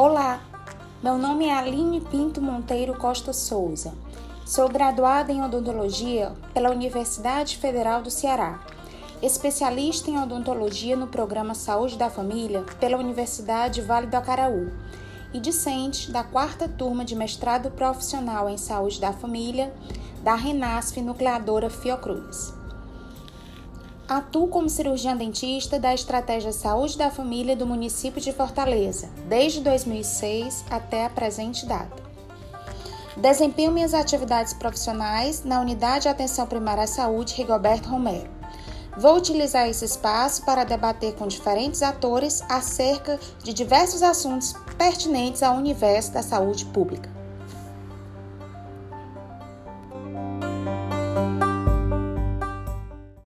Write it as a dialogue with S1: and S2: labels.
S1: Olá, meu nome é Aline Pinto Monteiro Costa Souza. Sou graduada em odontologia pela Universidade Federal do Ceará, especialista em odontologia no programa Saúde da Família pela Universidade Vale do Acaraú e discente da quarta turma de mestrado profissional em saúde da família da Renasf Nucleadora Fiocruz. Atuo como cirurgiã dentista da Estratégia Saúde da Família do município de Fortaleza, desde 2006 até a presente data. Desempenho minhas atividades profissionais na Unidade de Atenção Primária à Saúde Rigoberto Romero. Vou utilizar esse espaço para debater com diferentes atores acerca de diversos assuntos pertinentes ao universo da saúde pública.